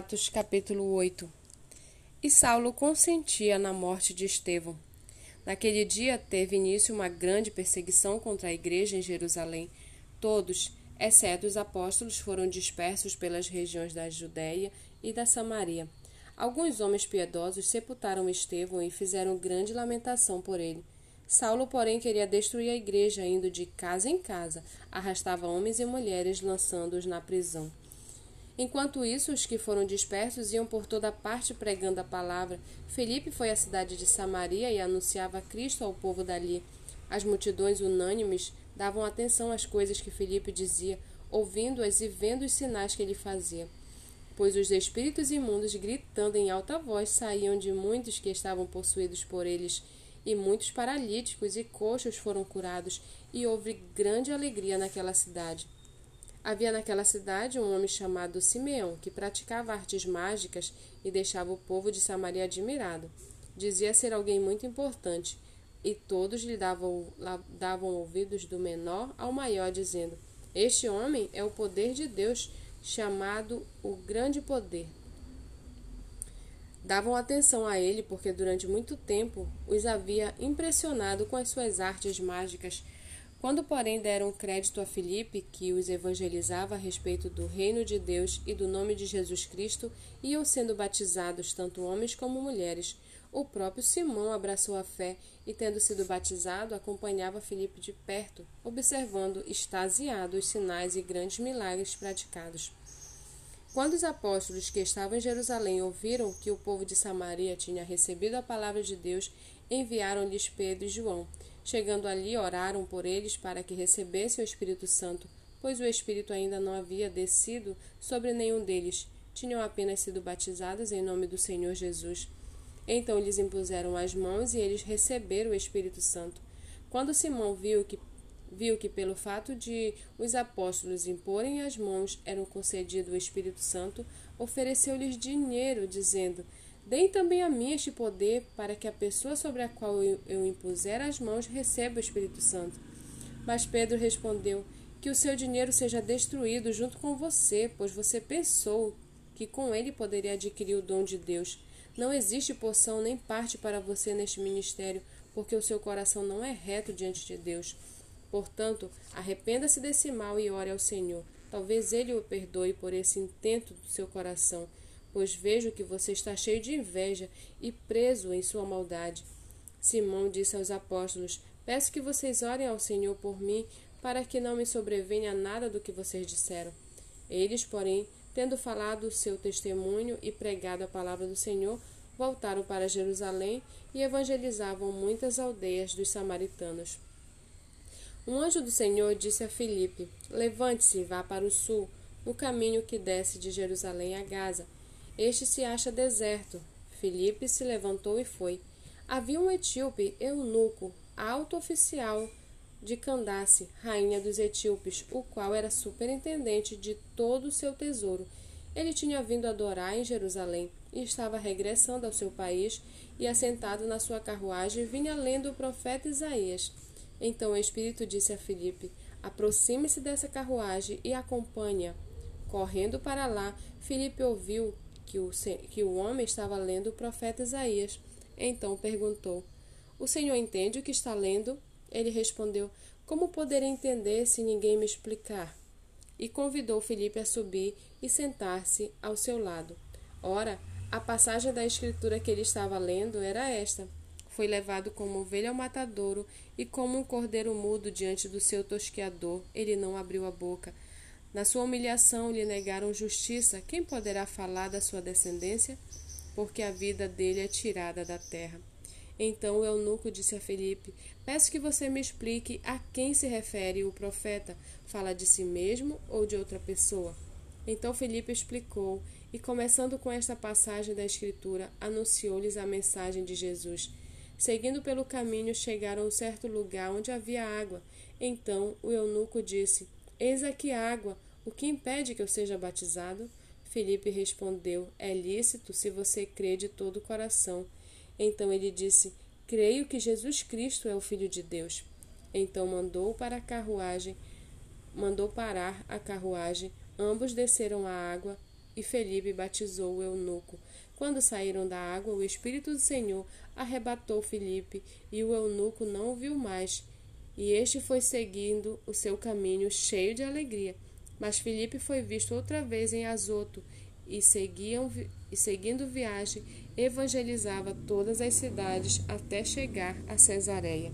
Atos capítulo 8 E Saulo consentia na morte de Estevão. Naquele dia teve início uma grande perseguição contra a igreja em Jerusalém. Todos, exceto os apóstolos, foram dispersos pelas regiões da Judéia e da Samaria. Alguns homens piedosos sepultaram Estevão e fizeram grande lamentação por ele. Saulo, porém, queria destruir a igreja, indo de casa em casa, arrastava homens e mulheres, lançando-os na prisão. Enquanto isso, os que foram dispersos iam por toda parte pregando a palavra. Felipe foi à cidade de Samaria e anunciava Cristo ao povo dali. As multidões unânimes davam atenção às coisas que Felipe dizia, ouvindo-as e vendo os sinais que ele fazia. Pois os espíritos imundos, gritando em alta voz, saíam de muitos que estavam possuídos por eles, e muitos paralíticos e coxos foram curados, e houve grande alegria naquela cidade. Havia naquela cidade um homem chamado Simeão, que praticava artes mágicas e deixava o povo de Samaria admirado. Dizia ser alguém muito importante, e todos lhe davam, davam ouvidos do menor ao maior, dizendo: Este homem é o poder de Deus, chamado o Grande Poder. Davam atenção a ele porque durante muito tempo os havia impressionado com as suas artes mágicas quando, porém, deram crédito a Filipe, que os evangelizava a respeito do reino de Deus e do nome de Jesus Cristo, iam sendo batizados tanto homens como mulheres. O próprio Simão abraçou a fé e, tendo sido batizado, acompanhava Filipe de perto, observando extasiado os sinais e grandes milagres praticados. Quando os apóstolos que estavam em Jerusalém ouviram que o povo de Samaria tinha recebido a palavra de Deus, enviaram-lhes Pedro e João. Chegando ali, oraram por eles para que recebessem o Espírito Santo, pois o Espírito ainda não havia descido sobre nenhum deles. Tinham apenas sido batizados em nome do Senhor Jesus. Então lhes impuseram as mãos e eles receberam o Espírito Santo. Quando Simão viu que viu que pelo fato de os apóstolos imporem as mãos eram concedido o Espírito Santo, ofereceu-lhes dinheiro, dizendo: Deem também a mim este poder, para que a pessoa sobre a qual eu, eu impuser as mãos receba o Espírito Santo. Mas Pedro respondeu: Que o seu dinheiro seja destruído junto com você, pois você pensou que com ele poderia adquirir o dom de Deus. Não existe porção nem parte para você neste ministério, porque o seu coração não é reto diante de Deus. Portanto, arrependa-se desse mal e ore ao Senhor. Talvez ele o perdoe por esse intento do seu coração pois vejo que você está cheio de inveja e preso em sua maldade. Simão disse aos apóstolos: Peço que vocês orem ao Senhor por mim, para que não me sobrevenha nada do que vocês disseram. Eles, porém, tendo falado o seu testemunho e pregado a palavra do Senhor, voltaram para Jerusalém e evangelizavam muitas aldeias dos samaritanos. Um anjo do Senhor disse a Filipe: Levante-se e vá para o sul, no caminho que desce de Jerusalém a Gaza este se acha deserto. Filipe se levantou e foi. Havia um etíope eunuco, alto oficial de Candace, rainha dos etíopes, o qual era superintendente de todo o seu tesouro. Ele tinha vindo adorar em Jerusalém e estava regressando ao seu país e, assentado na sua carruagem, vinha lendo o profeta Isaías. Então o Espírito disse a Filipe: Aproxime-se dessa carruagem e acompanhe-a. Correndo para lá, Filipe ouviu que o, que o homem estava lendo o profeta Isaías. Então perguntou: O senhor entende o que está lendo? Ele respondeu: Como poderei entender se ninguém me explicar? E convidou Felipe a subir e sentar-se ao seu lado. Ora, a passagem da escritura que ele estava lendo era esta: Foi levado como ovelha ao matadouro e como um cordeiro mudo diante do seu tosqueador, ele não abriu a boca. Na sua humilhação lhe negaram justiça. Quem poderá falar da sua descendência? Porque a vida dele é tirada da terra. Então o eunuco disse a Felipe: Peço que você me explique a quem se refere o profeta. Fala de si mesmo ou de outra pessoa? Então Felipe explicou, e começando com esta passagem da Escritura, anunciou-lhes a mensagem de Jesus. Seguindo pelo caminho, chegaram a um certo lugar onde havia água. Então o eunuco disse: Eis aqui água. O que impede que eu seja batizado? Felipe respondeu: É lícito se você crê de todo o coração. Então ele disse: Creio que Jesus Cristo é o Filho de Deus. Então mandou para a carruagem, mandou parar a carruagem. Ambos desceram a água e Felipe batizou o eunuco. Quando saíram da água, o Espírito do Senhor arrebatou Felipe, e o eunuco não o viu mais. E este foi seguindo o seu caminho cheio de alegria. Mas Felipe foi visto outra vez em Azoto, e, seguiam, e seguindo viagem, evangelizava todas as cidades até chegar a Cesareia.